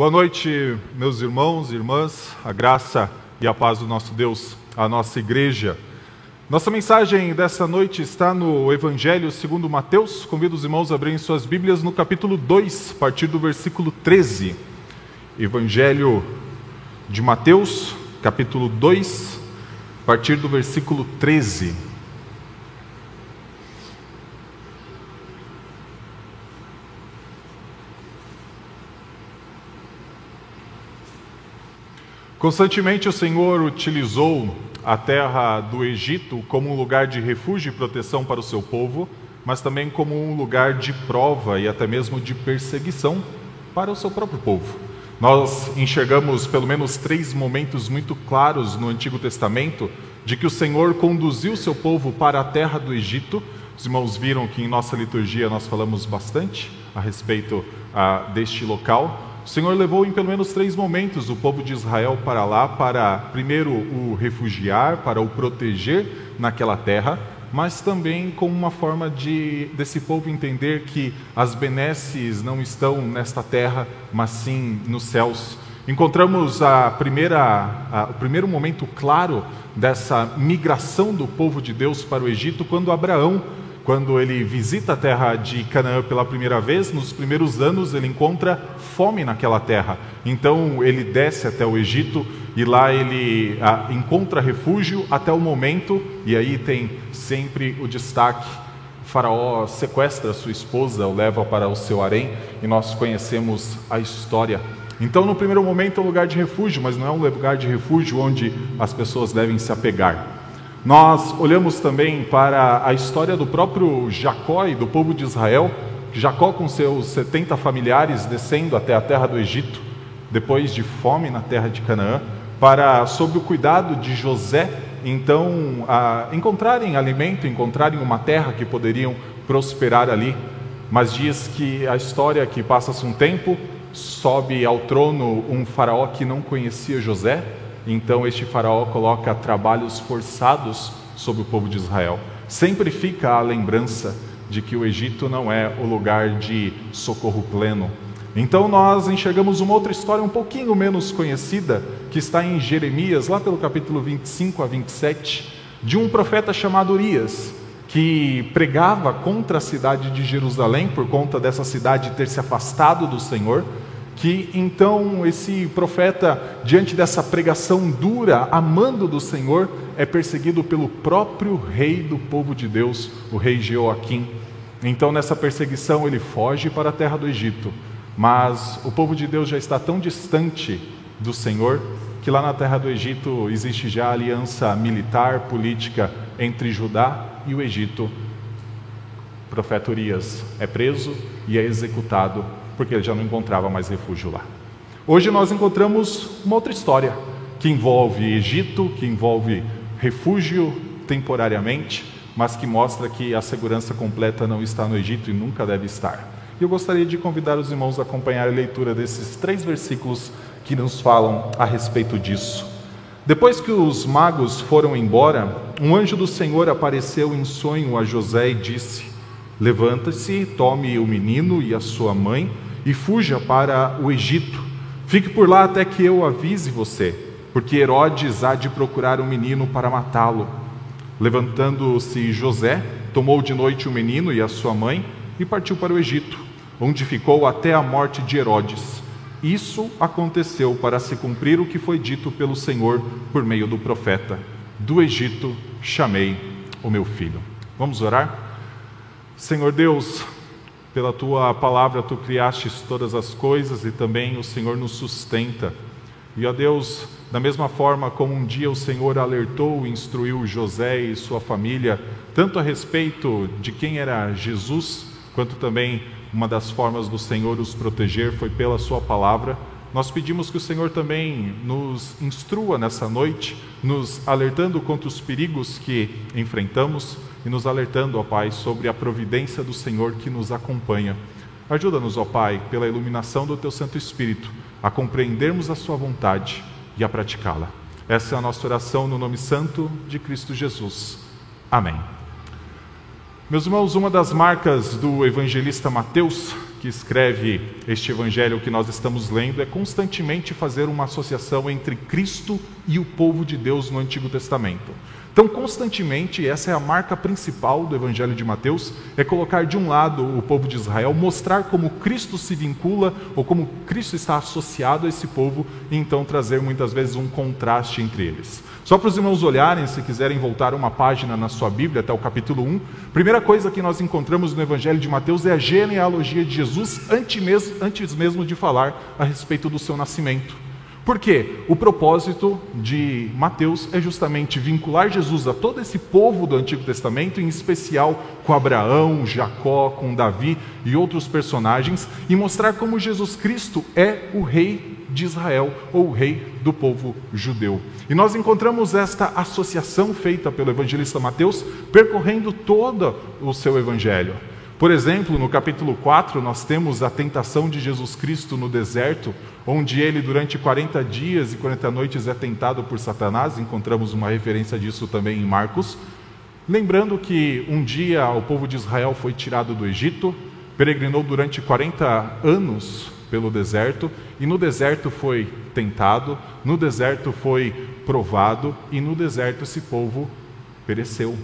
Boa noite, meus irmãos e irmãs, a graça e a paz do nosso Deus, a nossa igreja. Nossa mensagem dessa noite está no Evangelho segundo Mateus. Convido os irmãos a abrirem suas Bíblias no capítulo 2, a partir do versículo 13. Evangelho de Mateus, capítulo 2, a partir do versículo 13. Constantemente o Senhor utilizou a terra do Egito como um lugar de refúgio e proteção para o seu povo, mas também como um lugar de prova e até mesmo de perseguição para o seu próprio povo. Nós enxergamos pelo menos três momentos muito claros no Antigo Testamento de que o Senhor conduziu seu povo para a terra do Egito. Os irmãos viram que em nossa liturgia nós falamos bastante a respeito ah, deste local. O Senhor levou em pelo menos três momentos o povo de Israel para lá, para primeiro o refugiar, para o proteger naquela terra, mas também como uma forma de desse povo entender que as benesses não estão nesta terra, mas sim nos céus. Encontramos a primeira, a, o primeiro momento claro dessa migração do povo de Deus para o Egito quando Abraão quando ele visita a terra de Canaã pela primeira vez, nos primeiros anos ele encontra fome naquela terra. Então ele desce até o Egito e lá ele ah, encontra refúgio até o momento, e aí tem sempre o destaque: o Faraó sequestra sua esposa, o leva para o seu harém, e nós conhecemos a história. Então, no primeiro momento, é um lugar de refúgio, mas não é um lugar de refúgio onde as pessoas devem se apegar. Nós olhamos também para a história do próprio Jacó e do povo de Israel, Jacó com seus 70 familiares descendo até a terra do Egito, depois de fome na terra de Canaã, para, sob o cuidado de José, então a, encontrarem alimento, encontrarem uma terra que poderiam prosperar ali. Mas diz que a história que passa-se um tempo, sobe ao trono um faraó que não conhecia José, então este faraó coloca trabalhos forçados sobre o povo de Israel. Sempre fica a lembrança de que o Egito não é o lugar de socorro pleno. Então nós enxergamos uma outra história um pouquinho menos conhecida, que está em Jeremias, lá pelo capítulo 25 a 27, de um profeta chamado Urias, que pregava contra a cidade de Jerusalém por conta dessa cidade ter se afastado do Senhor que então esse profeta, diante dessa pregação dura, amando do Senhor, é perseguido pelo próprio rei do povo de Deus, o rei Jeoaquim. Então, nessa perseguição, ele foge para a terra do Egito, mas o povo de Deus já está tão distante do Senhor que lá na terra do Egito existe já aliança militar, política entre Judá e o Egito. O profeta Urias é preso e é executado porque ele já não encontrava mais refúgio lá. Hoje nós encontramos uma outra história que envolve Egito, que envolve refúgio temporariamente, mas que mostra que a segurança completa não está no Egito e nunca deve estar. E eu gostaria de convidar os irmãos a acompanhar a leitura desses três versículos que nos falam a respeito disso. Depois que os magos foram embora, um anjo do Senhor apareceu em sonho a José e disse: Levanta-se, tome o menino e a sua mãe e fuja para o Egito. Fique por lá até que eu avise você, porque Herodes há de procurar um menino para matá-lo. Levantando-se José, tomou de noite o menino e a sua mãe e partiu para o Egito, onde ficou até a morte de Herodes. Isso aconteceu para se cumprir o que foi dito pelo Senhor por meio do profeta: Do Egito chamei o meu filho. Vamos orar? Senhor Deus, pela tua palavra, tu criastes todas as coisas e também o Senhor nos sustenta. E, ó Deus, da mesma forma como um dia o Senhor alertou e instruiu José e sua família, tanto a respeito de quem era Jesus, quanto também uma das formas do Senhor os proteger foi pela Sua palavra. Nós pedimos que o Senhor também nos instrua nessa noite, nos alertando contra os perigos que enfrentamos e nos alertando, ó Pai, sobre a providência do Senhor que nos acompanha. Ajuda-nos, ó Pai, pela iluminação do Teu Santo Espírito, a compreendermos a Sua vontade e a praticá-la. Essa é a nossa oração no nome santo de Cristo Jesus. Amém. Meus irmãos, uma das marcas do evangelista Mateus que escreve este evangelho que nós estamos lendo, é constantemente fazer uma associação entre Cristo e o povo de Deus no Antigo Testamento. Então, constantemente, essa é a marca principal do Evangelho de Mateus, é colocar de um lado o povo de Israel, mostrar como Cristo se vincula ou como Cristo está associado a esse povo e então trazer muitas vezes um contraste entre eles. Só para os irmãos olharem, se quiserem voltar uma página na sua Bíblia até o capítulo 1, primeira coisa que nós encontramos no Evangelho de Mateus é a genealogia de Jesus antes mesmo, antes mesmo de falar a respeito do seu nascimento. Por quê? O propósito de Mateus é justamente vincular Jesus a todo esse povo do Antigo Testamento, em especial com Abraão, Jacó, com Davi e outros personagens, e mostrar como Jesus Cristo é o rei de Israel, ou o rei do povo judeu. E nós encontramos esta associação feita pelo evangelista Mateus, percorrendo todo o seu evangelho. Por exemplo, no capítulo 4, nós temos a tentação de Jesus Cristo no deserto, onde ele, durante 40 dias e 40 noites, é tentado por Satanás. Encontramos uma referência disso também em Marcos. Lembrando que um dia o povo de Israel foi tirado do Egito, peregrinou durante 40 anos pelo deserto, e no deserto foi tentado, no deserto foi provado, e no deserto esse povo pereceu.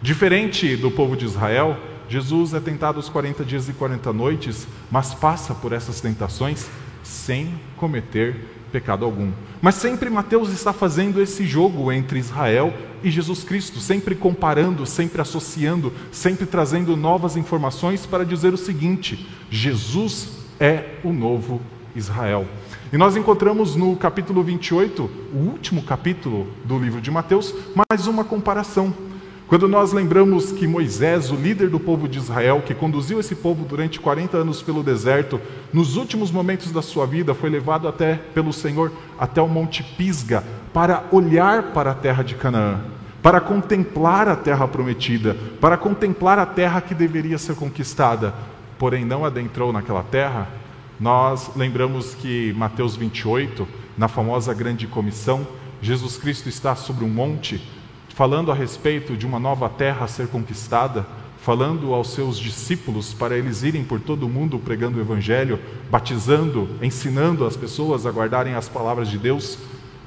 Diferente do povo de Israel, Jesus é tentado os 40 dias e 40 noites, mas passa por essas tentações sem cometer pecado algum. Mas sempre Mateus está fazendo esse jogo entre Israel e Jesus Cristo, sempre comparando, sempre associando, sempre trazendo novas informações para dizer o seguinte: Jesus é o novo Israel. E nós encontramos no capítulo 28, o último capítulo do livro de Mateus, mais uma comparação. Quando nós lembramos que Moisés, o líder do povo de Israel, que conduziu esse povo durante 40 anos pelo deserto, nos últimos momentos da sua vida foi levado até pelo Senhor até o monte Pisga para olhar para a terra de Canaã, para contemplar a terra prometida, para contemplar a terra que deveria ser conquistada, porém não adentrou naquela terra. Nós lembramos que Mateus 28, na famosa grande comissão, Jesus Cristo está sobre um monte falando a respeito de uma nova terra a ser conquistada, falando aos seus discípulos para eles irem por todo o mundo pregando o Evangelho, batizando, ensinando as pessoas a guardarem as palavras de Deus.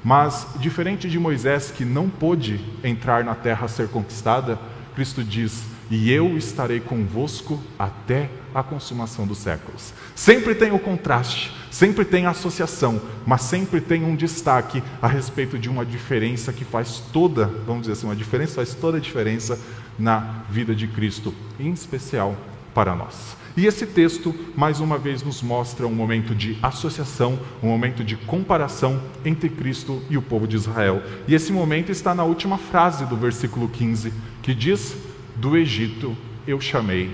Mas, diferente de Moisés, que não pôde entrar na terra a ser conquistada, Cristo diz: E eu estarei convosco até a consumação dos séculos. Sempre tem o contraste Sempre tem associação, mas sempre tem um destaque a respeito de uma diferença que faz toda, vamos dizer assim, uma diferença faz toda a diferença na vida de Cristo, em especial para nós. E esse texto, mais uma vez, nos mostra um momento de associação, um momento de comparação entre Cristo e o povo de Israel. E esse momento está na última frase do versículo 15, que diz: Do Egito eu chamei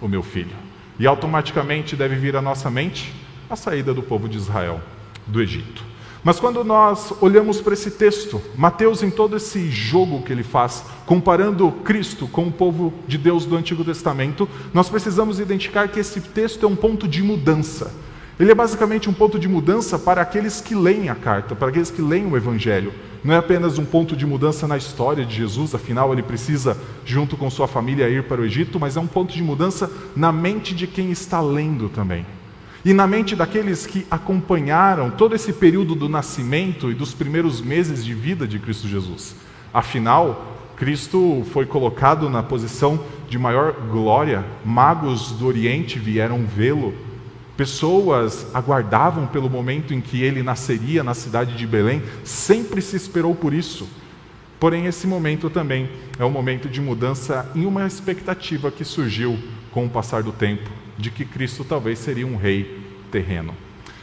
o meu filho. E automaticamente deve vir à nossa mente a saída do povo de Israel do Egito. Mas quando nós olhamos para esse texto, Mateus, em todo esse jogo que ele faz, comparando Cristo com o povo de Deus do Antigo Testamento, nós precisamos identificar que esse texto é um ponto de mudança. Ele é basicamente um ponto de mudança para aqueles que leem a carta, para aqueles que leem o Evangelho. Não é apenas um ponto de mudança na história de Jesus, afinal ele precisa, junto com sua família, ir para o Egito, mas é um ponto de mudança na mente de quem está lendo também. E na mente daqueles que acompanharam todo esse período do nascimento e dos primeiros meses de vida de Cristo Jesus. Afinal, Cristo foi colocado na posição de maior glória, magos do Oriente vieram vê-lo, pessoas aguardavam pelo momento em que ele nasceria na cidade de Belém, sempre se esperou por isso. Porém, esse momento também é um momento de mudança em uma expectativa que surgiu com o passar do tempo de que Cristo talvez seria um rei terreno.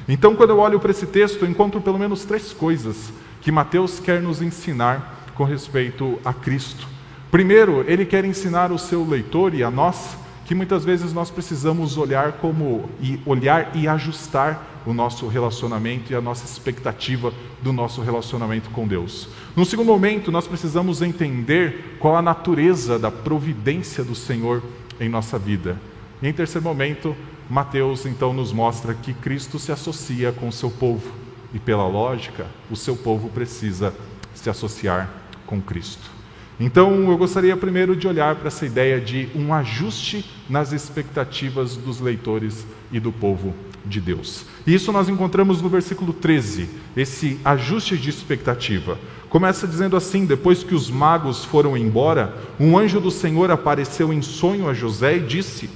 Então, quando eu olho para esse texto, eu encontro pelo menos três coisas que Mateus quer nos ensinar com respeito a Cristo. Primeiro, ele quer ensinar o seu leitor e a nós que muitas vezes nós precisamos olhar como e olhar e ajustar o nosso relacionamento e a nossa expectativa do nosso relacionamento com Deus. No segundo momento, nós precisamos entender qual a natureza da providência do Senhor em nossa vida. E em terceiro momento, Mateus então nos mostra que Cristo se associa com o seu povo e, pela lógica, o seu povo precisa se associar com Cristo. Então, eu gostaria primeiro de olhar para essa ideia de um ajuste nas expectativas dos leitores e do povo de Deus. E isso nós encontramos no versículo 13, esse ajuste de expectativa. Começa dizendo assim: Depois que os magos foram embora, um anjo do Senhor apareceu em sonho a José e disse: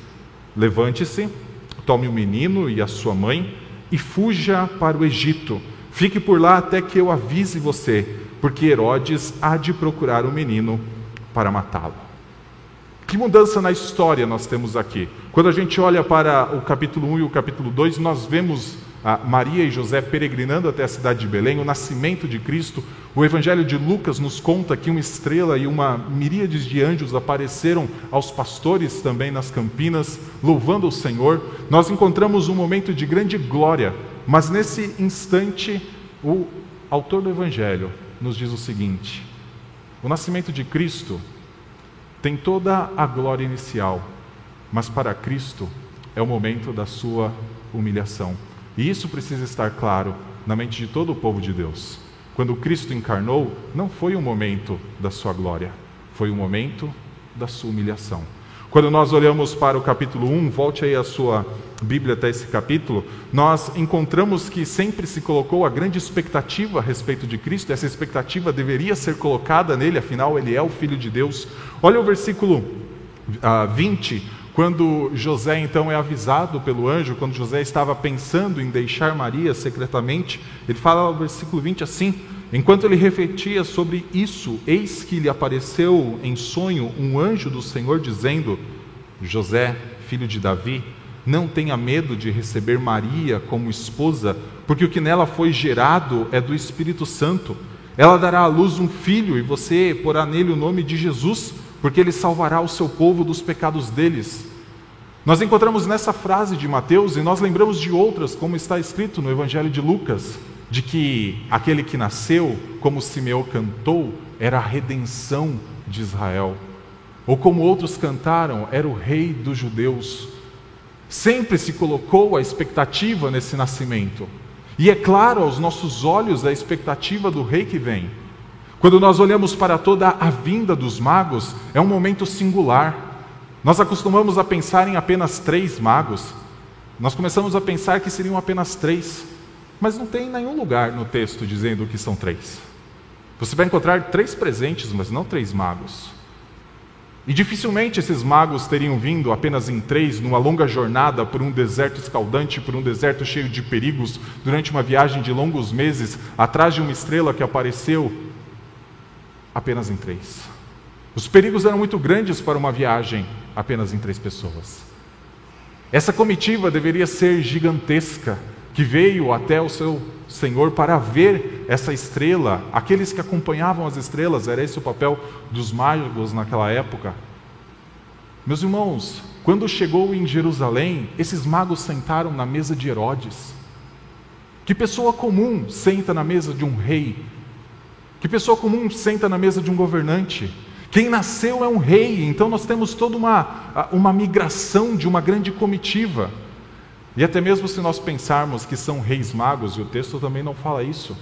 Levante-se, tome o menino e a sua mãe e fuja para o Egito. Fique por lá até que eu avise você porque Herodes há de procurar o menino para matá-lo. Que mudança na história nós temos aqui? Quando a gente olha para o capítulo 1 e o capítulo 2, nós vemos Maria e José peregrinando até a cidade de Belém, o nascimento de Cristo. O Evangelho de Lucas nos conta que uma estrela e uma miríade de anjos apareceram aos pastores também nas campinas, louvando o Senhor. Nós encontramos um momento de grande glória, mas nesse instante, o autor do Evangelho nos diz o seguinte: o nascimento de Cristo tem toda a glória inicial, mas para Cristo é o momento da sua humilhação. E isso precisa estar claro na mente de todo o povo de Deus. Quando Cristo encarnou, não foi um momento da sua glória, foi um momento da sua humilhação. Quando nós olhamos para o capítulo 1, volte aí a sua Bíblia até esse capítulo, nós encontramos que sempre se colocou a grande expectativa a respeito de Cristo, essa expectativa deveria ser colocada nele, afinal, ele é o Filho de Deus. Olha o versículo uh, 20, quando José então é avisado pelo anjo, quando José estava pensando em deixar Maria secretamente, ele fala no versículo 20 assim: Enquanto ele refletia sobre isso, eis que lhe apareceu em sonho um anjo do Senhor dizendo: José, filho de Davi, não tenha medo de receber Maria como esposa, porque o que nela foi gerado é do Espírito Santo. Ela dará à luz um filho e você porá nele o nome de Jesus, porque ele salvará o seu povo dos pecados deles. Nós encontramos nessa frase de Mateus e nós lembramos de outras, como está escrito no Evangelho de Lucas de que aquele que nasceu, como Simeão cantou, era a redenção de Israel. Ou como outros cantaram, era o rei dos judeus. Sempre se colocou a expectativa nesse nascimento. E é claro aos nossos olhos a expectativa do rei que vem. Quando nós olhamos para toda a vinda dos magos, é um momento singular. Nós acostumamos a pensar em apenas três magos. Nós começamos a pensar que seriam apenas três. Mas não tem nenhum lugar no texto dizendo que são três. Você vai encontrar três presentes, mas não três magos. E dificilmente esses magos teriam vindo apenas em três, numa longa jornada por um deserto escaldante, por um deserto cheio de perigos, durante uma viagem de longos meses, atrás de uma estrela que apareceu apenas em três. Os perigos eram muito grandes para uma viagem apenas em três pessoas. Essa comitiva deveria ser gigantesca, que veio até o seu Senhor para ver essa estrela. Aqueles que acompanhavam as estrelas, era esse o papel dos magos naquela época. Meus irmãos, quando chegou em Jerusalém, esses magos sentaram na mesa de Herodes. Que pessoa comum senta na mesa de um rei? Que pessoa comum senta na mesa de um governante? Quem nasceu é um rei, então nós temos toda uma, uma migração de uma grande comitiva. E até mesmo se nós pensarmos que são reis magos, e o texto também não fala isso,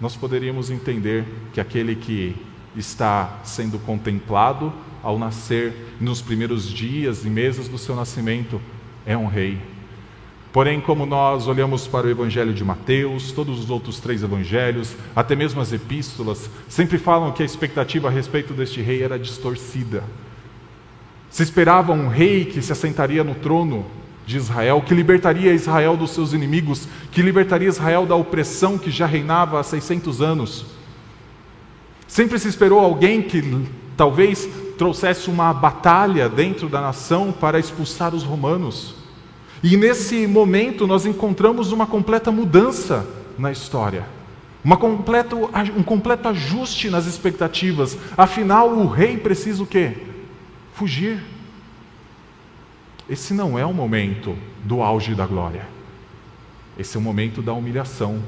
nós poderíamos entender que aquele que está sendo contemplado ao nascer, nos primeiros dias e meses do seu nascimento, é um rei. Porém, como nós olhamos para o Evangelho de Mateus, todos os outros três evangelhos, até mesmo as epístolas, sempre falam que a expectativa a respeito deste rei era distorcida. Se esperava um rei que se assentaria no trono de Israel, que libertaria Israel dos seus inimigos, que libertaria Israel da opressão que já reinava há 600 anos. Sempre se esperou alguém que talvez trouxesse uma batalha dentro da nação para expulsar os romanos. E nesse momento nós encontramos uma completa mudança na história. Uma completo, um completo ajuste nas expectativas. Afinal, o rei precisa o quê? Fugir. Esse não é o momento do auge da glória. Esse é o momento da humilhação.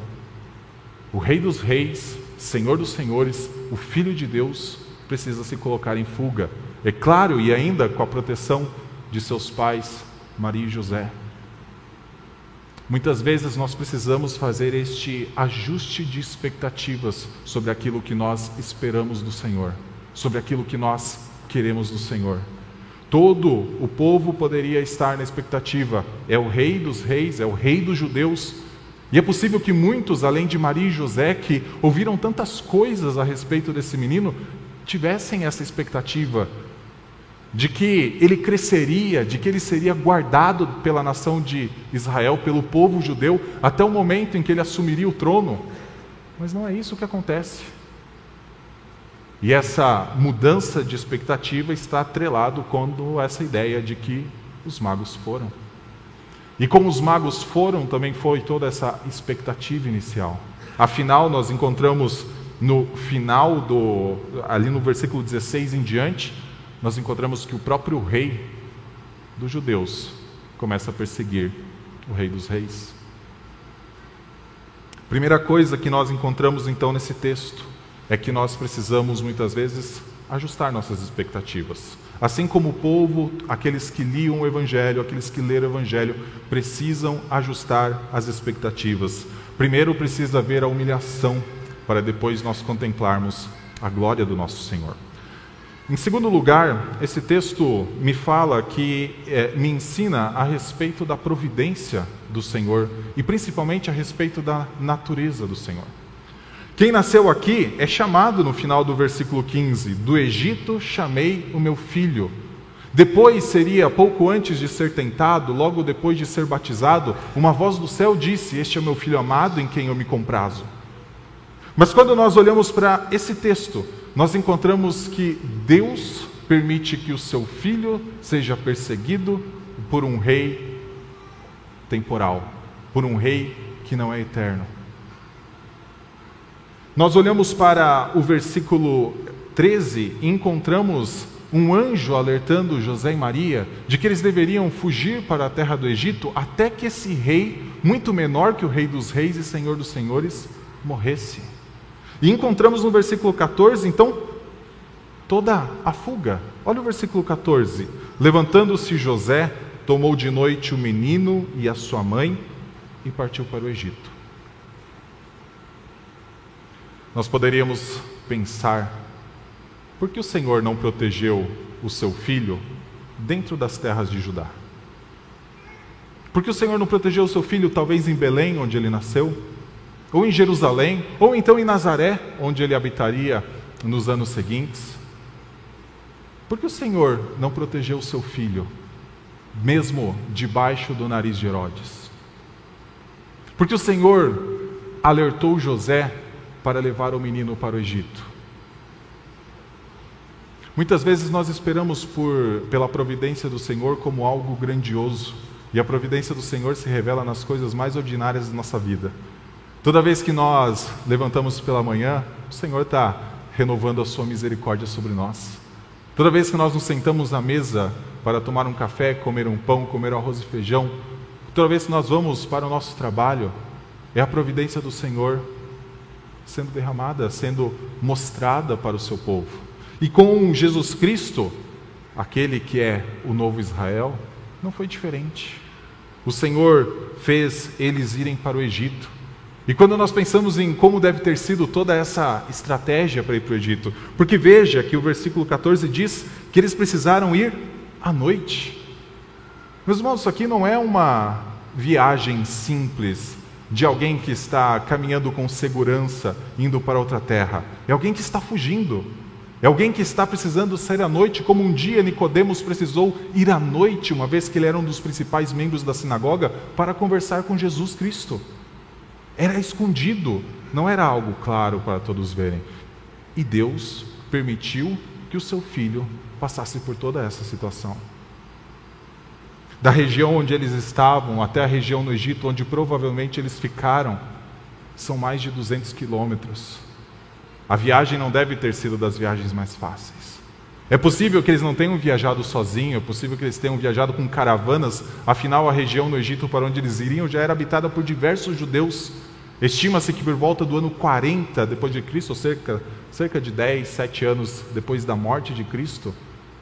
O Rei dos Reis, Senhor dos Senhores, o Filho de Deus, precisa se colocar em fuga. É claro, e ainda com a proteção de seus pais, Maria e José. Muitas vezes nós precisamos fazer este ajuste de expectativas sobre aquilo que nós esperamos do Senhor. sobre aquilo que nós queremos do Senhor. Todo o povo poderia estar na expectativa: é o rei dos reis, é o rei dos judeus. E é possível que muitos, além de Maria e José, que ouviram tantas coisas a respeito desse menino, tivessem essa expectativa de que ele cresceria, de que ele seria guardado pela nação de Israel, pelo povo judeu, até o momento em que ele assumiria o trono. Mas não é isso que acontece. E essa mudança de expectativa está atrelado com essa ideia de que os magos foram. E como os magos foram, também foi toda essa expectativa inicial. Afinal, nós encontramos no final do ali no versículo 16 em diante, nós encontramos que o próprio rei dos judeus começa a perseguir o rei dos reis. Primeira coisa que nós encontramos então nesse texto é que nós precisamos muitas vezes ajustar nossas expectativas. Assim como o povo, aqueles que liam o Evangelho, aqueles que leram o Evangelho, precisam ajustar as expectativas. Primeiro precisa haver a humilhação, para depois nós contemplarmos a glória do nosso Senhor. Em segundo lugar, esse texto me fala que é, me ensina a respeito da providência do Senhor e principalmente a respeito da natureza do Senhor. Quem nasceu aqui é chamado no final do versículo 15: Do Egito chamei o meu filho. Depois seria, pouco antes de ser tentado, logo depois de ser batizado, uma voz do céu disse: Este é meu filho amado em quem eu me comprazo. Mas quando nós olhamos para esse texto, nós encontramos que Deus permite que o seu filho seja perseguido por um rei temporal, por um rei que não é eterno. Nós olhamos para o versículo 13 e encontramos um anjo alertando José e Maria de que eles deveriam fugir para a terra do Egito até que esse rei, muito menor que o rei dos reis e senhor dos senhores, morresse. E encontramos no versículo 14, então, toda a fuga. Olha o versículo 14: Levantando-se José, tomou de noite o menino e a sua mãe e partiu para o Egito. Nós poderíamos pensar: por que o Senhor não protegeu o seu filho dentro das terras de Judá? Por que o Senhor não protegeu o seu filho talvez em Belém, onde ele nasceu? Ou em Jerusalém? Ou então em Nazaré, onde ele habitaria nos anos seguintes? Por que o Senhor não protegeu o seu filho, mesmo debaixo do nariz de Herodes? Porque o Senhor alertou José para levar o menino para o Egito. Muitas vezes nós esperamos por, pela providência do Senhor como algo grandioso, e a providência do Senhor se revela nas coisas mais ordinárias da nossa vida. Toda vez que nós levantamos pela manhã, o Senhor está renovando a sua misericórdia sobre nós. Toda vez que nós nos sentamos à mesa para tomar um café, comer um pão, comer arroz e feijão, toda vez que nós vamos para o nosso trabalho, é a providência do Senhor sendo derramada, sendo mostrada para o seu povo. E com Jesus Cristo, aquele que é o novo Israel, não foi diferente. O Senhor fez eles irem para o Egito. E quando nós pensamos em como deve ter sido toda essa estratégia para ir para o Egito, porque veja que o versículo 14 diz que eles precisaram ir à noite. Meus irmãos, isso aqui não é uma viagem simples, de alguém que está caminhando com segurança, indo para outra terra. É alguém que está fugindo. É alguém que está precisando sair à noite, como um dia Nicodemos precisou ir à noite, uma vez que ele era um dos principais membros da sinagoga, para conversar com Jesus Cristo. Era escondido, não era algo claro para todos verem. E Deus permitiu que o seu filho passasse por toda essa situação da região onde eles estavam até a região no Egito, onde provavelmente eles ficaram, são mais de 200 quilômetros. A viagem não deve ter sido das viagens mais fáceis. É possível que eles não tenham viajado sozinhos, é possível que eles tenham viajado com caravanas, afinal, a região no Egito para onde eles iriam já era habitada por diversos judeus. Estima-se que por volta do ano 40 depois de Cristo, ou cerca, cerca de 10, 7 anos depois da morte de Cristo,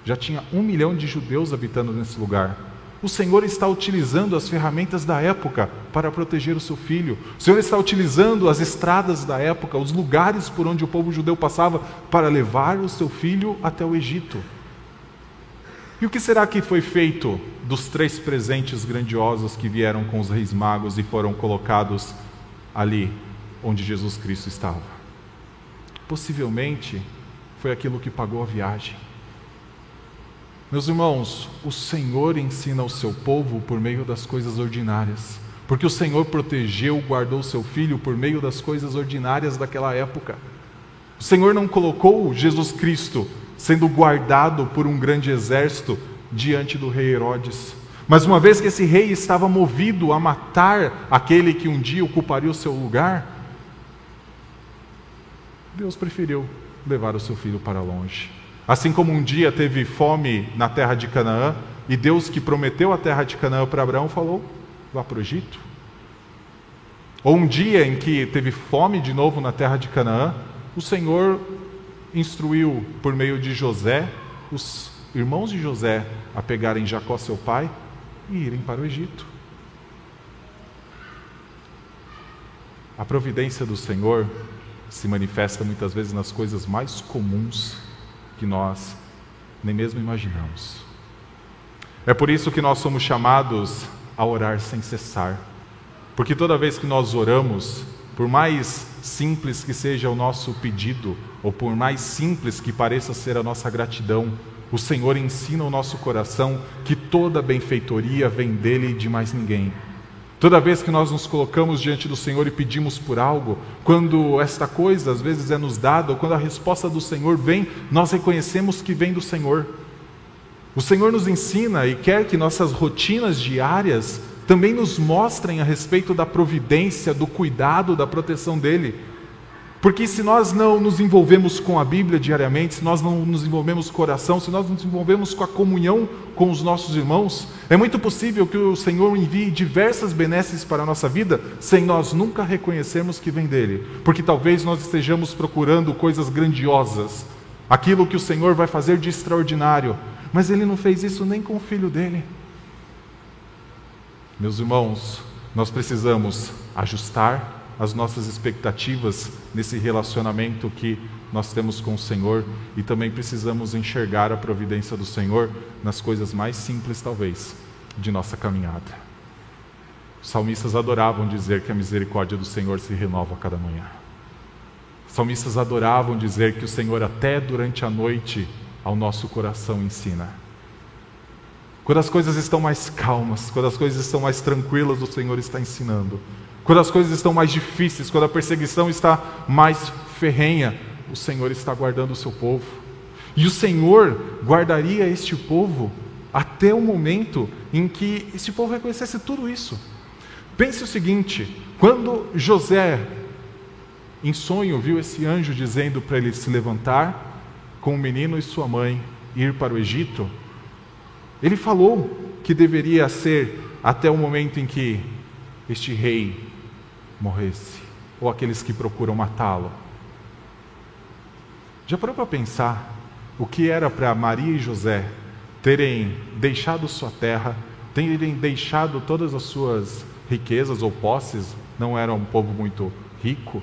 já tinha um milhão de judeus habitando nesse lugar. O Senhor está utilizando as ferramentas da época para proteger o seu filho. O Senhor está utilizando as estradas da época, os lugares por onde o povo judeu passava, para levar o seu filho até o Egito. E o que será que foi feito dos três presentes grandiosos que vieram com os reis magos e foram colocados ali onde Jesus Cristo estava? Possivelmente foi aquilo que pagou a viagem. Meus irmãos, o Senhor ensina o seu povo por meio das coisas ordinárias, porque o Senhor protegeu, guardou seu filho por meio das coisas ordinárias daquela época. O Senhor não colocou Jesus Cristo sendo guardado por um grande exército diante do rei Herodes. Mas uma vez que esse rei estava movido a matar aquele que um dia ocuparia o seu lugar, Deus preferiu levar o seu filho para longe. Assim como um dia teve fome na terra de Canaã, e Deus que prometeu a terra de Canaã para Abraão falou: vá para o Egito. Ou um dia em que teve fome de novo na terra de Canaã, o Senhor instruiu por meio de José os irmãos de José a pegarem Jacó, seu pai, e irem para o Egito. A providência do Senhor se manifesta muitas vezes nas coisas mais comuns que nós nem mesmo imaginamos. É por isso que nós somos chamados a orar sem cessar. Porque toda vez que nós oramos, por mais simples que seja o nosso pedido, ou por mais simples que pareça ser a nossa gratidão, o Senhor ensina o nosso coração que toda benfeitoria vem dele e de mais ninguém. Toda vez que nós nos colocamos diante do Senhor e pedimos por algo, quando esta coisa às vezes é nos dada, ou quando a resposta do Senhor vem, nós reconhecemos que vem do Senhor. O Senhor nos ensina e quer que nossas rotinas diárias também nos mostrem a respeito da providência, do cuidado, da proteção dele. Porque se nós não nos envolvemos com a Bíblia diariamente, se nós não nos envolvemos com o coração, se nós não nos envolvemos com a comunhão com os nossos irmãos, é muito possível que o Senhor envie diversas benesses para a nossa vida sem nós nunca reconhecermos que vem dele. Porque talvez nós estejamos procurando coisas grandiosas, aquilo que o Senhor vai fazer de extraordinário, mas ele não fez isso nem com o filho dele. Meus irmãos, nós precisamos ajustar as nossas expectativas nesse relacionamento que nós temos com o Senhor e também precisamos enxergar a providência do Senhor nas coisas mais simples, talvez, de nossa caminhada. Os salmistas adoravam dizer que a misericórdia do Senhor se renova a cada manhã. Os salmistas adoravam dizer que o Senhor, até durante a noite, ao nosso coração ensina. Quando as coisas estão mais calmas, quando as coisas estão mais tranquilas, o Senhor está ensinando. Quando as coisas estão mais difíceis, quando a perseguição está mais ferrenha, o Senhor está guardando o seu povo. E o Senhor guardaria este povo até o momento em que este povo reconhecesse tudo isso. Pense o seguinte: quando José, em sonho, viu esse anjo dizendo para ele se levantar com o menino e sua mãe ir para o Egito, ele falou que deveria ser até o momento em que este rei morresse, ou aqueles que procuram matá-lo. Já parou para pensar o que era para Maria e José terem deixado sua terra, terem deixado todas as suas riquezas ou posses, não era um povo muito rico,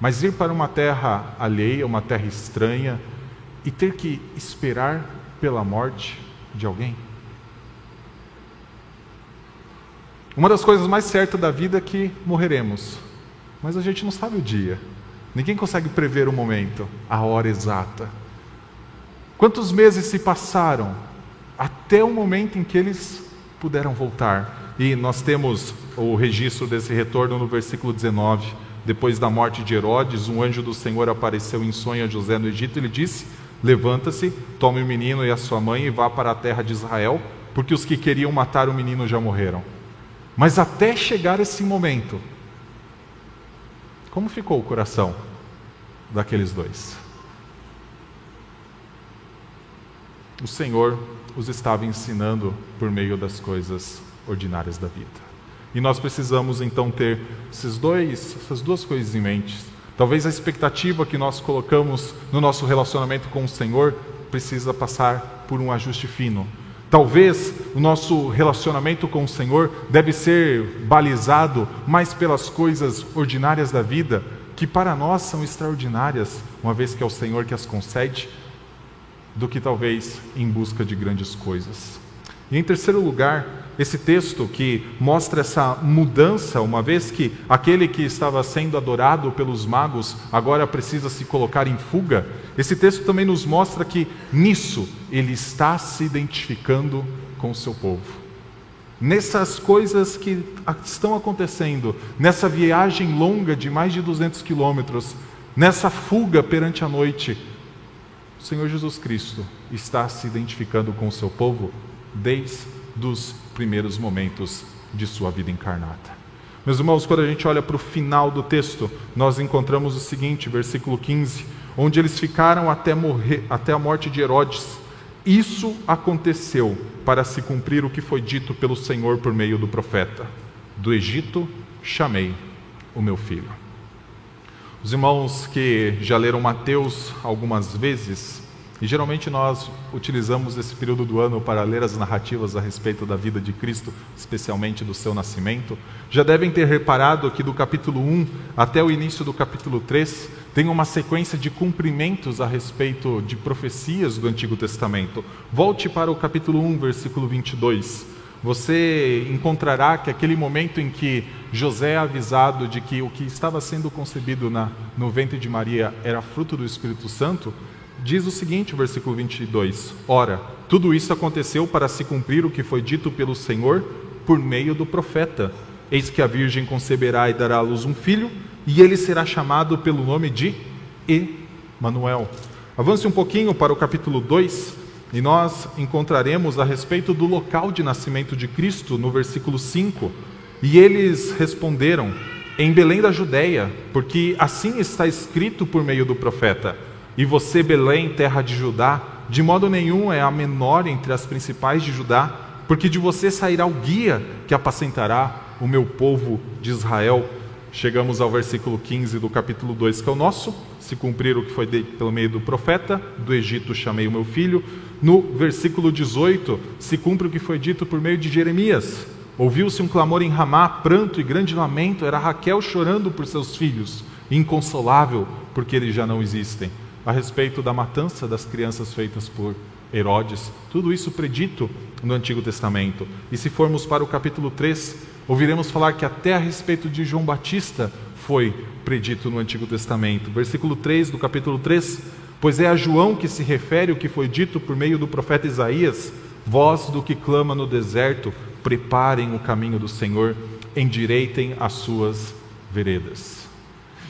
mas ir para uma terra alheia, uma terra estranha e ter que esperar pela morte de alguém? Uma das coisas mais certas da vida é que morreremos, mas a gente não sabe o dia. Ninguém consegue prever o momento, a hora exata. Quantos meses se passaram até o momento em que eles puderam voltar? E nós temos o registro desse retorno no versículo 19. Depois da morte de Herodes, um anjo do Senhor apareceu em sonho a José no Egito e lhe disse: Levanta-se, tome o menino e a sua mãe e vá para a terra de Israel, porque os que queriam matar o menino já morreram. Mas até chegar esse momento, como ficou o coração daqueles dois? O Senhor os estava ensinando por meio das coisas ordinárias da vida. E nós precisamos então ter esses dois, essas duas coisas em mente. Talvez a expectativa que nós colocamos no nosso relacionamento com o Senhor precisa passar por um ajuste fino. Talvez o nosso relacionamento com o Senhor deve ser balizado mais pelas coisas ordinárias da vida, que para nós são extraordinárias, uma vez que é o Senhor que as concede, do que talvez em busca de grandes coisas. E em terceiro lugar, esse texto que mostra essa mudança, uma vez que aquele que estava sendo adorado pelos magos agora precisa se colocar em fuga, esse texto também nos mostra que nisso ele está se identificando com o seu povo. Nessas coisas que estão acontecendo, nessa viagem longa de mais de 200 quilômetros, nessa fuga perante a noite, o Senhor Jesus Cristo está se identificando com o seu povo desde os primeiros momentos de sua vida encarnada. Meus irmãos, quando a gente olha para o final do texto, nós encontramos o seguinte, versículo 15, onde eles ficaram até morrer, até a morte de Herodes. Isso aconteceu para se cumprir o que foi dito pelo Senhor por meio do profeta: Do Egito chamei o meu filho. Os irmãos que já leram Mateus algumas vezes e geralmente nós utilizamos esse período do ano para ler as narrativas a respeito da vida de Cristo, especialmente do seu nascimento. Já devem ter reparado que do capítulo 1 até o início do capítulo 3 tem uma sequência de cumprimentos a respeito de profecias do Antigo Testamento. Volte para o capítulo 1, versículo 22 você encontrará que aquele momento em que José é avisado de que o que estava sendo concebido na, no ventre de Maria era fruto do Espírito Santo, diz o seguinte, versículo 22: Ora, tudo isso aconteceu para se cumprir o que foi dito pelo Senhor por meio do profeta. Eis que a virgem conceberá e dará à luz um filho, e ele será chamado pelo nome de Emanuel. Avance um pouquinho para o capítulo 2, e nós encontraremos a respeito do local de nascimento de Cristo no versículo 5. E eles responderam: Em Belém da Judéia, porque assim está escrito por meio do profeta. E você, Belém, terra de Judá, de modo nenhum é a menor entre as principais de Judá, porque de você sairá o guia que apacentará o meu povo de Israel. Chegamos ao versículo 15 do capítulo 2, que é o nosso. Se cumprir o que foi dito pelo meio do profeta, do Egito chamei o meu filho. No versículo 18, se cumpre o que foi dito por meio de Jeremias. Ouviu-se um clamor em Ramá, pranto e grande lamento. Era Raquel chorando por seus filhos, inconsolável, porque eles já não existem a respeito da matança das crianças feitas por Herodes, tudo isso predito no Antigo Testamento. E se formos para o capítulo 3, ouviremos falar que até a respeito de João Batista foi predito no Antigo Testamento. Versículo 3 do capítulo 3: Pois é a João que se refere o que foi dito por meio do profeta Isaías: Voz do que clama no deserto, preparem o caminho do Senhor, endireitem as suas veredas.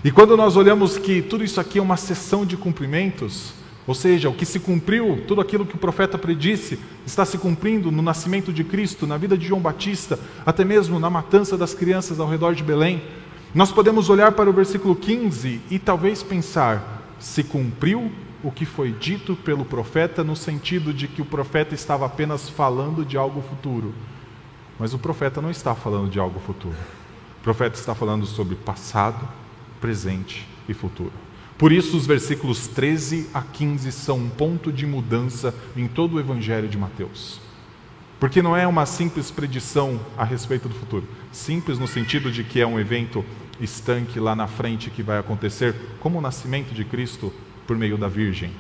E quando nós olhamos que tudo isso aqui é uma sessão de cumprimentos, ou seja, o que se cumpriu, tudo aquilo que o profeta predisse, está se cumprindo no nascimento de Cristo, na vida de João Batista, até mesmo na matança das crianças ao redor de Belém. Nós podemos olhar para o versículo 15 e talvez pensar: se cumpriu o que foi dito pelo profeta, no sentido de que o profeta estava apenas falando de algo futuro. Mas o profeta não está falando de algo futuro. O profeta está falando sobre passado, presente e futuro. Por isso, os versículos 13 a 15 são um ponto de mudança em todo o Evangelho de Mateus. Porque não é uma simples predição a respeito do futuro. Simples no sentido de que é um evento estanque lá na frente que vai acontecer, como o nascimento de Cristo por meio da Virgem.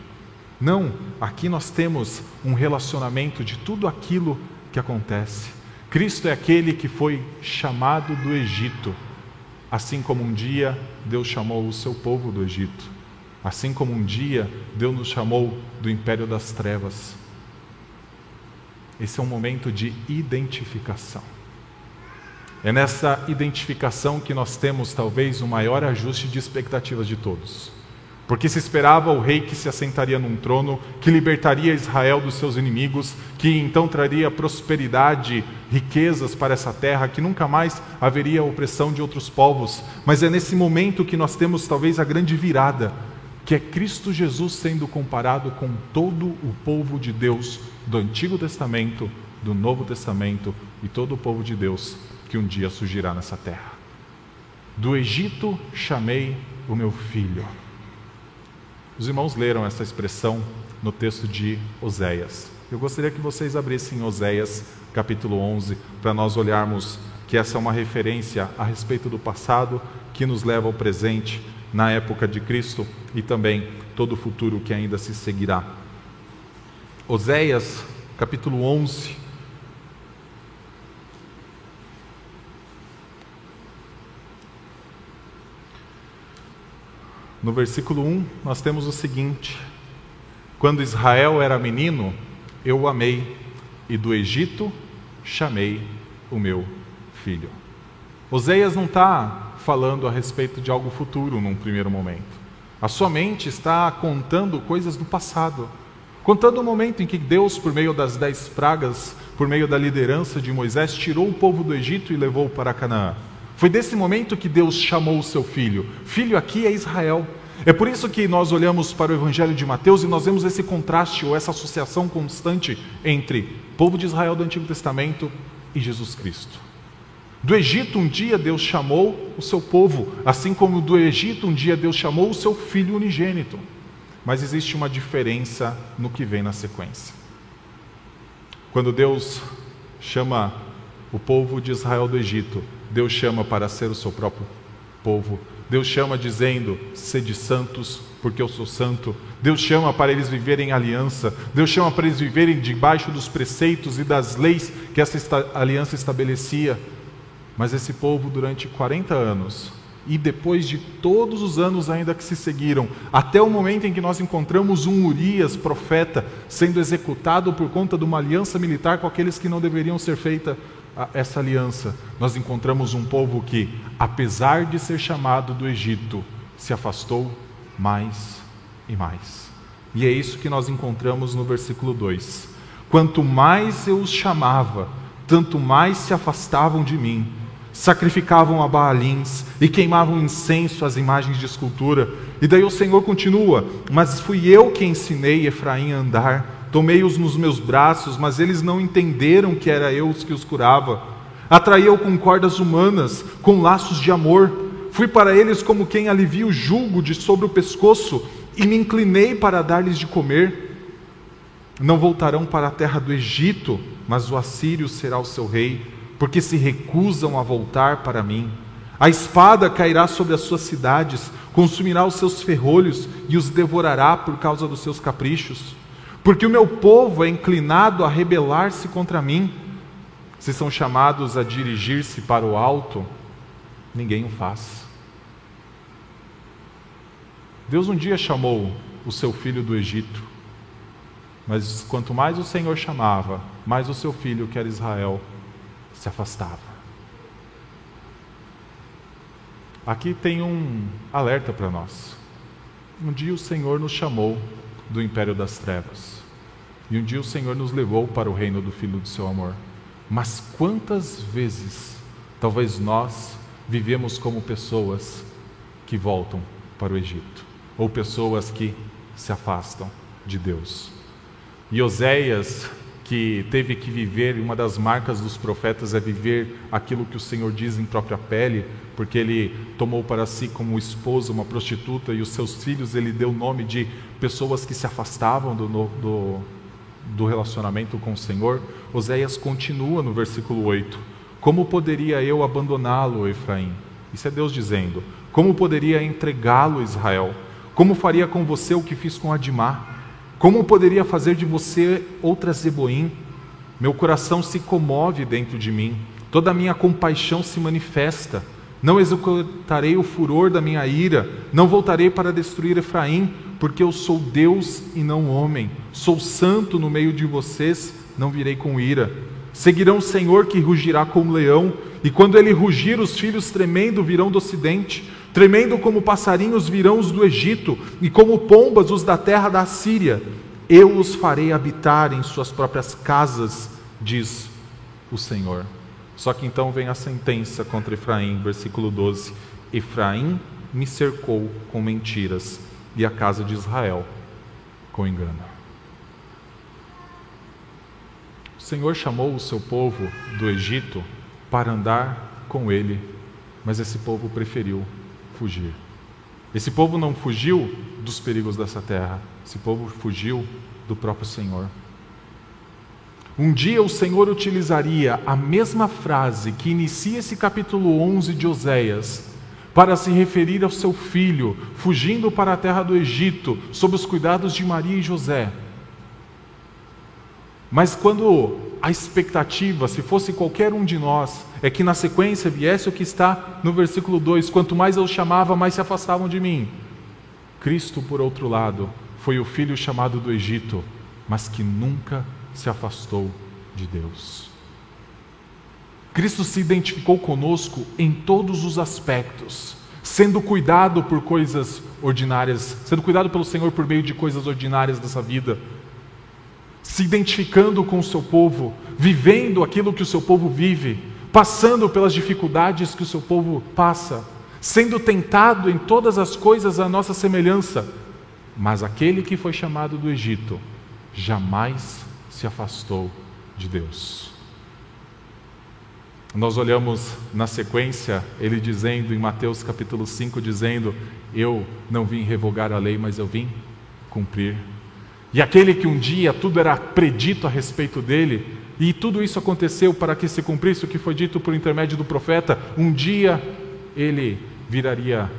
Não, aqui nós temos um relacionamento de tudo aquilo que acontece. Cristo é aquele que foi chamado do Egito Assim como um dia Deus chamou o seu povo do Egito, assim como um dia Deus nos chamou do império das trevas. Esse é um momento de identificação. É nessa identificação que nós temos talvez o maior ajuste de expectativas de todos. Porque se esperava o rei que se assentaria num trono, que libertaria Israel dos seus inimigos, que então traria prosperidade, riquezas para essa terra, que nunca mais haveria opressão de outros povos. Mas é nesse momento que nós temos talvez a grande virada, que é Cristo Jesus sendo comparado com todo o povo de Deus do Antigo Testamento, do Novo Testamento e todo o povo de Deus que um dia surgirá nessa terra. Do Egito chamei o meu filho. Os irmãos leram essa expressão no texto de Oséias. Eu gostaria que vocês abrissem Oséias, capítulo 11, para nós olharmos que essa é uma referência a respeito do passado que nos leva ao presente na época de Cristo e também todo o futuro que ainda se seguirá. Oséias, capítulo 11. No versículo 1, nós temos o seguinte: Quando Israel era menino, eu o amei, e do Egito chamei o meu filho. Oséias não está falando a respeito de algo futuro num primeiro momento. A sua mente está contando coisas do passado, contando o momento em que Deus, por meio das dez pragas, por meio da liderança de Moisés, tirou o povo do Egito e levou para Canaã. Foi desse momento que Deus chamou o seu filho. Filho aqui é Israel. É por isso que nós olhamos para o Evangelho de Mateus e nós vemos esse contraste ou essa associação constante entre povo de Israel do Antigo Testamento e Jesus Cristo. Do Egito, um dia Deus chamou o seu povo, assim como do Egito, um dia Deus chamou o seu filho unigênito. Mas existe uma diferença no que vem na sequência. Quando Deus chama o povo de Israel do Egito, Deus chama para ser o seu próprio povo. Deus chama dizendo: sede santos, porque eu sou santo. Deus chama para eles viverem em aliança. Deus chama para eles viverem debaixo dos preceitos e das leis que essa aliança estabelecia. Mas esse povo, durante 40 anos, e depois de todos os anos ainda que se seguiram, até o momento em que nós encontramos um Urias, profeta, sendo executado por conta de uma aliança militar com aqueles que não deveriam ser feita essa aliança, nós encontramos um povo que, apesar de ser chamado do Egito, se afastou mais e mais. E é isso que nós encontramos no versículo 2. Quanto mais eu os chamava, tanto mais se afastavam de mim sacrificavam a Baalins e queimavam incenso às imagens de escultura. E daí o Senhor continua: Mas fui eu que ensinei Efraim a andar, tomei-os nos meus braços, mas eles não entenderam que era eu os que os curava. Atraí-o com cordas humanas, com laços de amor. Fui para eles como quem alivia o jugo de sobre o pescoço e me inclinei para dar-lhes de comer. Não voltarão para a terra do Egito, mas o assírio será o seu rei porque se recusam a voltar para mim. A espada cairá sobre as suas cidades, consumirá os seus ferrolhos e os devorará por causa dos seus caprichos. Porque o meu povo é inclinado a rebelar-se contra mim. Se são chamados a dirigir-se para o alto, ninguém o faz. Deus um dia chamou o seu filho do Egito, mas quanto mais o Senhor chamava, mais o seu filho, que era Israel, se afastava. Aqui tem um alerta para nós. Um dia o Senhor nos chamou do império das trevas. E um dia o Senhor nos levou para o reino do Filho do seu amor. Mas quantas vezes, talvez nós, vivemos como pessoas que voltam para o Egito, ou pessoas que se afastam de Deus. E Oséias que teve que viver, e uma das marcas dos profetas é viver aquilo que o Senhor diz em própria pele, porque ele tomou para si como esposa uma prostituta e os seus filhos ele deu o nome de pessoas que se afastavam do, do, do relacionamento com o Senhor. Oséias continua no versículo 8: Como poderia eu abandoná-lo, Efraim? Isso é Deus dizendo: Como poderia entregá-lo, Israel? Como faria com você o que fiz com Adimá? Como poderia fazer de você outra Zeboim? Meu coração se comove dentro de mim, toda a minha compaixão se manifesta. Não executarei o furor da minha ira, não voltarei para destruir Efraim, porque eu sou Deus e não homem. Sou santo no meio de vocês, não virei com ira. Seguirão o Senhor que rugirá como leão, e quando ele rugir, os filhos tremendo virão do ocidente. Tremendo como passarinhos virão os do Egito, e como pombas os da terra da Síria. Eu os farei habitar em suas próprias casas, diz o Senhor. Só que então vem a sentença contra Efraim, versículo 12: Efraim me cercou com mentiras, e a casa de Israel com engano. O Senhor chamou o seu povo do Egito para andar com ele, mas esse povo preferiu fugir. Esse povo não fugiu dos perigos dessa terra, esse povo fugiu do próprio Senhor. Um dia o Senhor utilizaria a mesma frase que inicia esse capítulo 11 de Oséias para se referir ao seu filho fugindo para a terra do Egito sob os cuidados de Maria e José. Mas quando a expectativa, se fosse qualquer um de nós, é que na sequência viesse o que está no versículo 2: quanto mais eu chamava, mais se afastavam de mim. Cristo, por outro lado, foi o filho chamado do Egito, mas que nunca se afastou de Deus. Cristo se identificou conosco em todos os aspectos, sendo cuidado por coisas ordinárias, sendo cuidado pelo Senhor por meio de coisas ordinárias dessa vida, se identificando com o seu povo, vivendo aquilo que o seu povo vive, passando pelas dificuldades que o seu povo passa, sendo tentado em todas as coisas à nossa semelhança, mas aquele que foi chamado do Egito jamais se afastou de Deus. Nós olhamos na sequência ele dizendo em Mateus capítulo 5 dizendo: "Eu não vim revogar a lei, mas eu vim cumprir". E aquele que um dia tudo era predito a respeito dele, e tudo isso aconteceu para que se cumprisse o que foi dito por intermédio do profeta, um dia ele viraria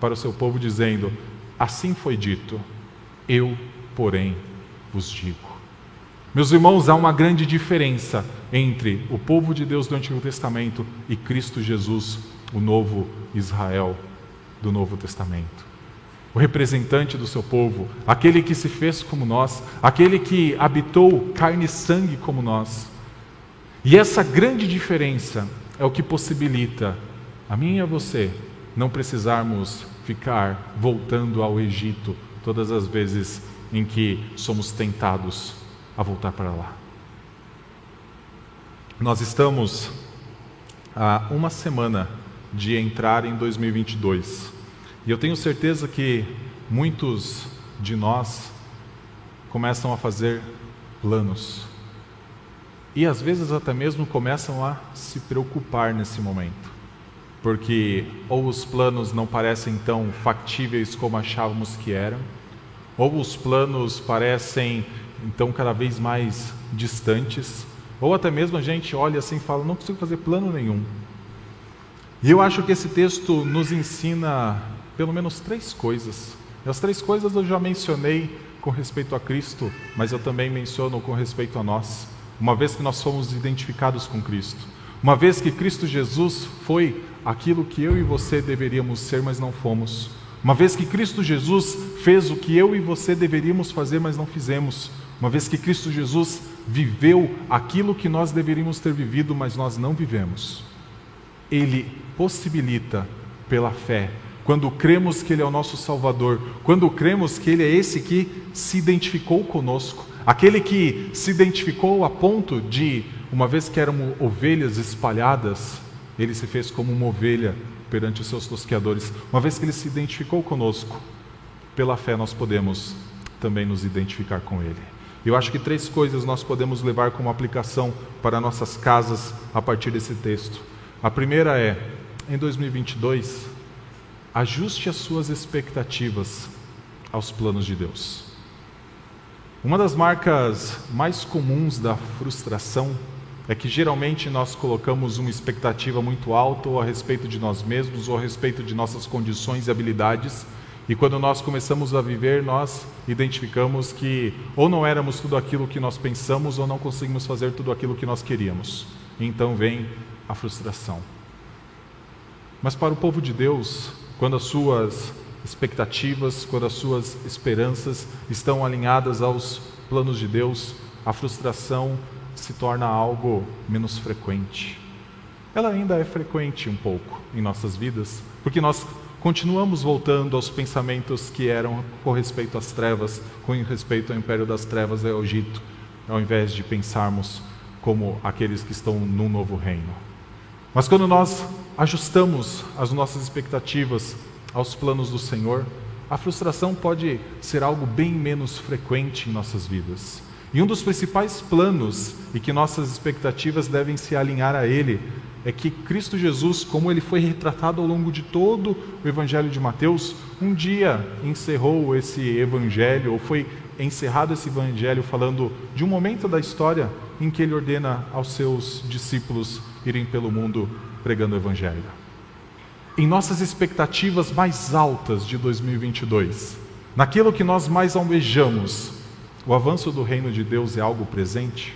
para o seu povo dizendo: Assim foi dito, eu, porém, vos digo. Meus irmãos, há uma grande diferença entre o povo de Deus do Antigo Testamento e Cristo Jesus, o novo Israel do Novo Testamento. O representante do seu povo, aquele que se fez como nós, aquele que habitou carne e sangue como nós. E essa grande diferença é o que possibilita a mim e a você não precisarmos ficar voltando ao Egito todas as vezes em que somos tentados a voltar para lá. Nós estamos há uma semana de entrar em 2022 e eu tenho certeza que muitos de nós começam a fazer planos e às vezes até mesmo começam a se preocupar nesse momento, porque ou os planos não parecem tão factíveis como achávamos que eram, ou os planos parecem então cada vez mais distantes, ou até mesmo a gente olha assim e fala: não consigo fazer plano nenhum. E eu acho que esse texto nos ensina pelo menos três coisas. E as três coisas eu já mencionei com respeito a Cristo, mas eu também menciono com respeito a nós, uma vez que nós fomos identificados com Cristo, uma vez que Cristo Jesus foi aquilo que eu e você deveríamos ser, mas não fomos. Uma vez que Cristo Jesus fez o que eu e você deveríamos fazer, mas não fizemos. Uma vez que Cristo Jesus viveu aquilo que nós deveríamos ter vivido, mas nós não vivemos. Ele possibilita, pela fé, quando cremos que Ele é o nosso Salvador, quando cremos que Ele é esse que se identificou conosco, aquele que se identificou a ponto de, uma vez que éramos ovelhas espalhadas, Ele se fez como uma ovelha perante os seus tosqueadores. Uma vez que Ele se identificou conosco, pela fé nós podemos também nos identificar com Ele. Eu acho que três coisas nós podemos levar como aplicação para nossas casas a partir desse texto. A primeira é, em 2022, ajuste as suas expectativas aos planos de Deus. Uma das marcas mais comuns da frustração é que geralmente nós colocamos uma expectativa muito alta ou a respeito de nós mesmos ou a respeito de nossas condições e habilidades e quando nós começamos a viver, nós identificamos que ou não éramos tudo aquilo que nós pensamos ou não conseguimos fazer tudo aquilo que nós queríamos. Então vem a frustração. Mas para o povo de Deus, quando as suas expectativas, quando as suas esperanças estão alinhadas aos planos de Deus, a frustração se torna algo menos frequente. Ela ainda é frequente um pouco em nossas vidas, porque nós continuamos voltando aos pensamentos que eram com respeito às trevas, com respeito ao império das trevas e ao Egito, ao invés de pensarmos como aqueles que estão num novo reino. Mas quando nós ajustamos as nossas expectativas aos planos do Senhor, a frustração pode ser algo bem menos frequente em nossas vidas. E um dos principais planos e que nossas expectativas devem se alinhar a Ele é que Cristo Jesus, como ele foi retratado ao longo de todo o Evangelho de Mateus, um dia encerrou esse Evangelho, ou foi encerrado esse Evangelho falando de um momento da história em que ele ordena aos seus discípulos irem pelo mundo pregando o Evangelho. Em nossas expectativas mais altas de 2022, naquilo que nós mais almejamos, o avanço do reino de Deus é algo presente?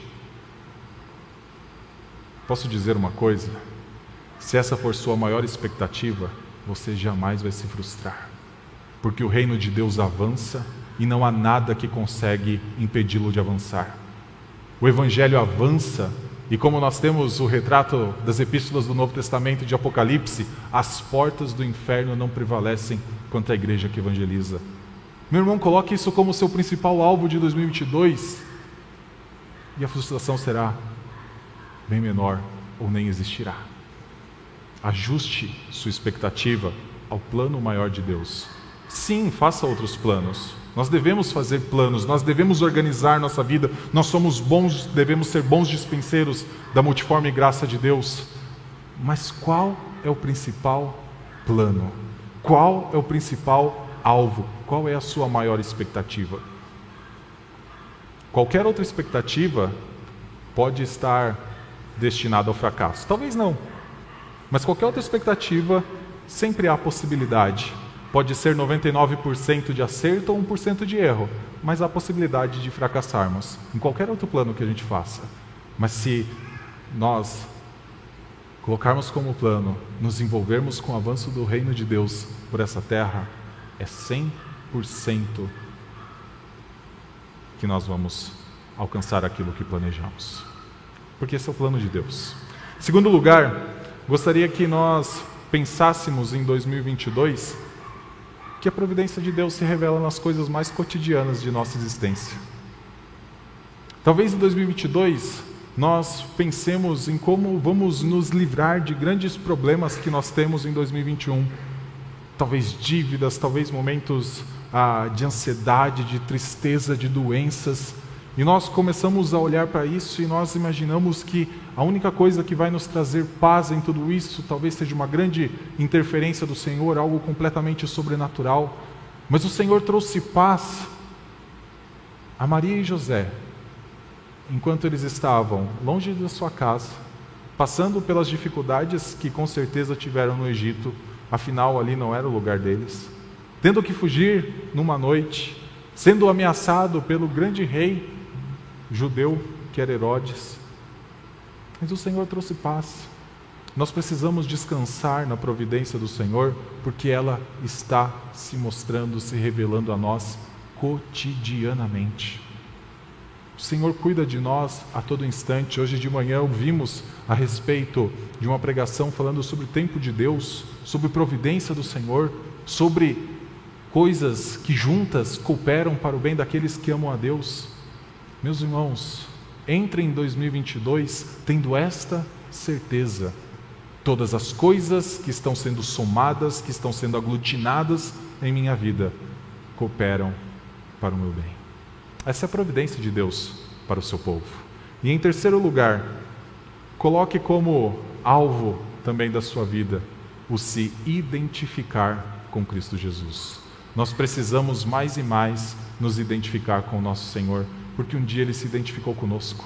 Posso dizer uma coisa? Se essa for sua maior expectativa, você jamais vai se frustrar, porque o reino de Deus avança e não há nada que consegue impedi-lo de avançar. O Evangelho avança, e como nós temos o retrato das epístolas do Novo Testamento de Apocalipse, as portas do inferno não prevalecem contra a igreja que evangeliza. Meu irmão, coloque isso como seu principal alvo de 2022 e a frustração será bem menor ou nem existirá. Ajuste sua expectativa ao plano maior de Deus. Sim, faça outros planos. Nós devemos fazer planos, nós devemos organizar nossa vida. Nós somos bons, devemos ser bons dispenseiros da multiforme graça de Deus. Mas qual é o principal plano? Qual é o principal alvo? Qual é a sua maior expectativa? Qualquer outra expectativa pode estar destinada ao fracasso. Talvez não. Mas qualquer outra expectativa sempre há possibilidade. Pode ser 99% de acerto ou 1% de erro, mas há possibilidade de fracassarmos em qualquer outro plano que a gente faça. Mas se nós colocarmos como plano nos envolvermos com o avanço do reino de Deus por essa terra, é 100% que nós vamos alcançar aquilo que planejamos. Porque esse é o plano de Deus. Segundo lugar, gostaria que nós pensássemos em 2022 que a providência de Deus se revela nas coisas mais cotidianas de nossa existência. Talvez em 2022 nós pensemos em como vamos nos livrar de grandes problemas que nós temos em 2021. Talvez dívidas, talvez momentos ah, de ansiedade, de tristeza, de doenças. E nós começamos a olhar para isso e nós imaginamos que a única coisa que vai nos trazer paz em tudo isso talvez seja uma grande interferência do Senhor, algo completamente sobrenatural. Mas o Senhor trouxe paz a Maria e José, enquanto eles estavam longe da sua casa, passando pelas dificuldades que com certeza tiveram no Egito, afinal ali não era o lugar deles, tendo que fugir numa noite, sendo ameaçado pelo grande rei judeu que era Herodes. Mas o Senhor trouxe paz. Nós precisamos descansar na providência do Senhor, porque ela está se mostrando, se revelando a nós cotidianamente. O Senhor cuida de nós a todo instante. Hoje de manhã ouvimos a respeito de uma pregação falando sobre o tempo de Deus, sobre providência do Senhor, sobre coisas que juntas cooperam para o bem daqueles que amam a Deus. Meus irmãos, entre em 2022 tendo esta certeza. Todas as coisas que estão sendo somadas, que estão sendo aglutinadas em minha vida, cooperam para o meu bem. Essa é a providência de Deus para o seu povo. E em terceiro lugar, coloque como alvo também da sua vida o se identificar com Cristo Jesus. Nós precisamos mais e mais nos identificar com o nosso Senhor porque um dia ele se identificou conosco.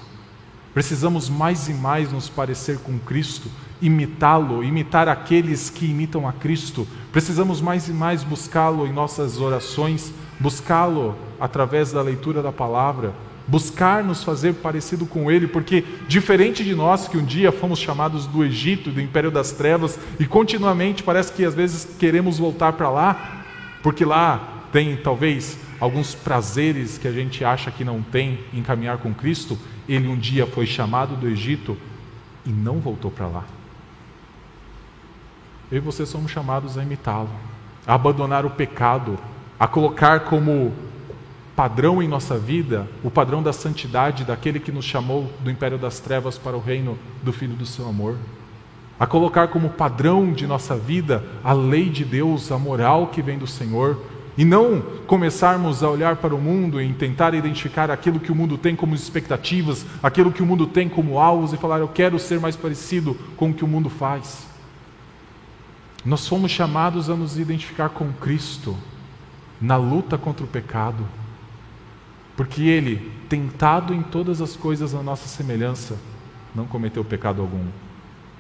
Precisamos mais e mais nos parecer com Cristo, imitá-lo, imitar aqueles que imitam a Cristo. Precisamos mais e mais buscá-lo em nossas orações, buscá-lo através da leitura da palavra, buscar nos fazer parecido com Ele, porque diferente de nós que um dia fomos chamados do Egito, do Império das Trevas, e continuamente parece que às vezes queremos voltar para lá, porque lá tem talvez alguns prazeres que a gente acha que não tem em caminhar com Cristo, ele um dia foi chamado do Egito e não voltou para lá. Eu e você somos chamados a imitá-lo, a abandonar o pecado, a colocar como padrão em nossa vida o padrão da santidade daquele que nos chamou do império das trevas para o reino do Filho do seu amor. A colocar como padrão de nossa vida a lei de Deus, a moral que vem do Senhor, e não começarmos a olhar para o mundo e tentar identificar aquilo que o mundo tem como expectativas, aquilo que o mundo tem como alvos e falar, eu quero ser mais parecido com o que o mundo faz. Nós fomos chamados a nos identificar com Cristo na luta contra o pecado. Porque ele, tentado em todas as coisas na nossa semelhança, não cometeu pecado algum.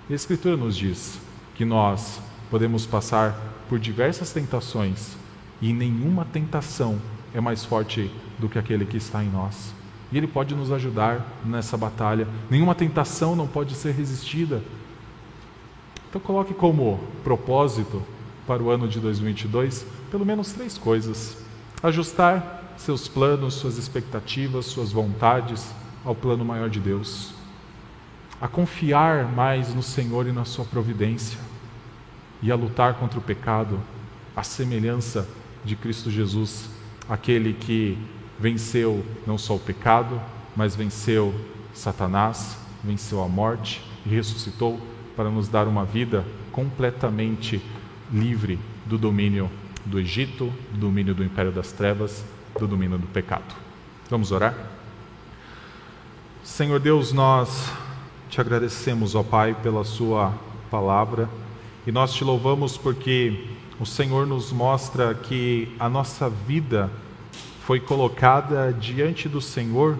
E a Escritura nos diz que nós podemos passar por diversas tentações e nenhuma tentação é mais forte do que aquele que está em nós. E Ele pode nos ajudar nessa batalha. Nenhuma tentação não pode ser resistida. Então, coloque como propósito para o ano de 2022 pelo menos três coisas: ajustar seus planos, suas expectativas, suas vontades ao plano maior de Deus, a confiar mais no Senhor e na Sua providência, e a lutar contra o pecado, a semelhança de Cristo Jesus, aquele que venceu não só o pecado, mas venceu Satanás, venceu a morte e ressuscitou para nos dar uma vida completamente livre do domínio do Egito, do domínio do império das trevas, do domínio do pecado. Vamos orar? Senhor Deus, nós te agradecemos, ó Pai, pela Sua palavra e nós te louvamos porque o Senhor nos mostra que a nossa vida foi colocada diante do Senhor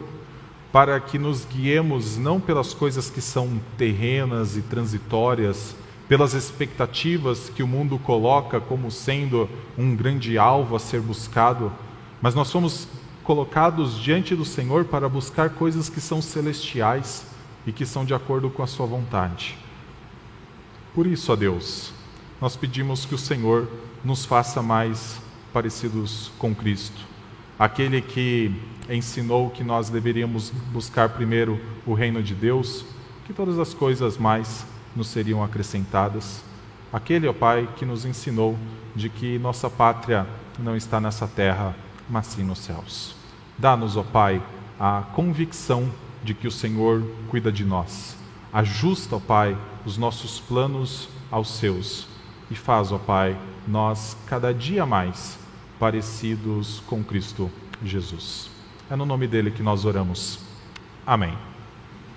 para que nos guiemos não pelas coisas que são terrenas e transitórias, pelas expectativas que o mundo coloca como sendo um grande alvo a ser buscado, mas nós somos colocados diante do Senhor para buscar coisas que são celestiais e que são de acordo com a Sua vontade. Por isso, ó Deus, nós pedimos que o Senhor nos faça mais parecidos com Cristo aquele que ensinou que nós deveríamos buscar primeiro o reino de Deus, que todas as coisas mais nos seriam acrescentadas. Aquele, ó Pai, que nos ensinou de que nossa pátria não está nessa terra, mas sim nos céus. Dá-nos, ó Pai, a convicção de que o Senhor cuida de nós. Ajusta, ó Pai, os nossos planos aos seus e faz, ó Pai, nós cada dia mais parecidos com Cristo Jesus. É no nome dele que nós oramos. Amém.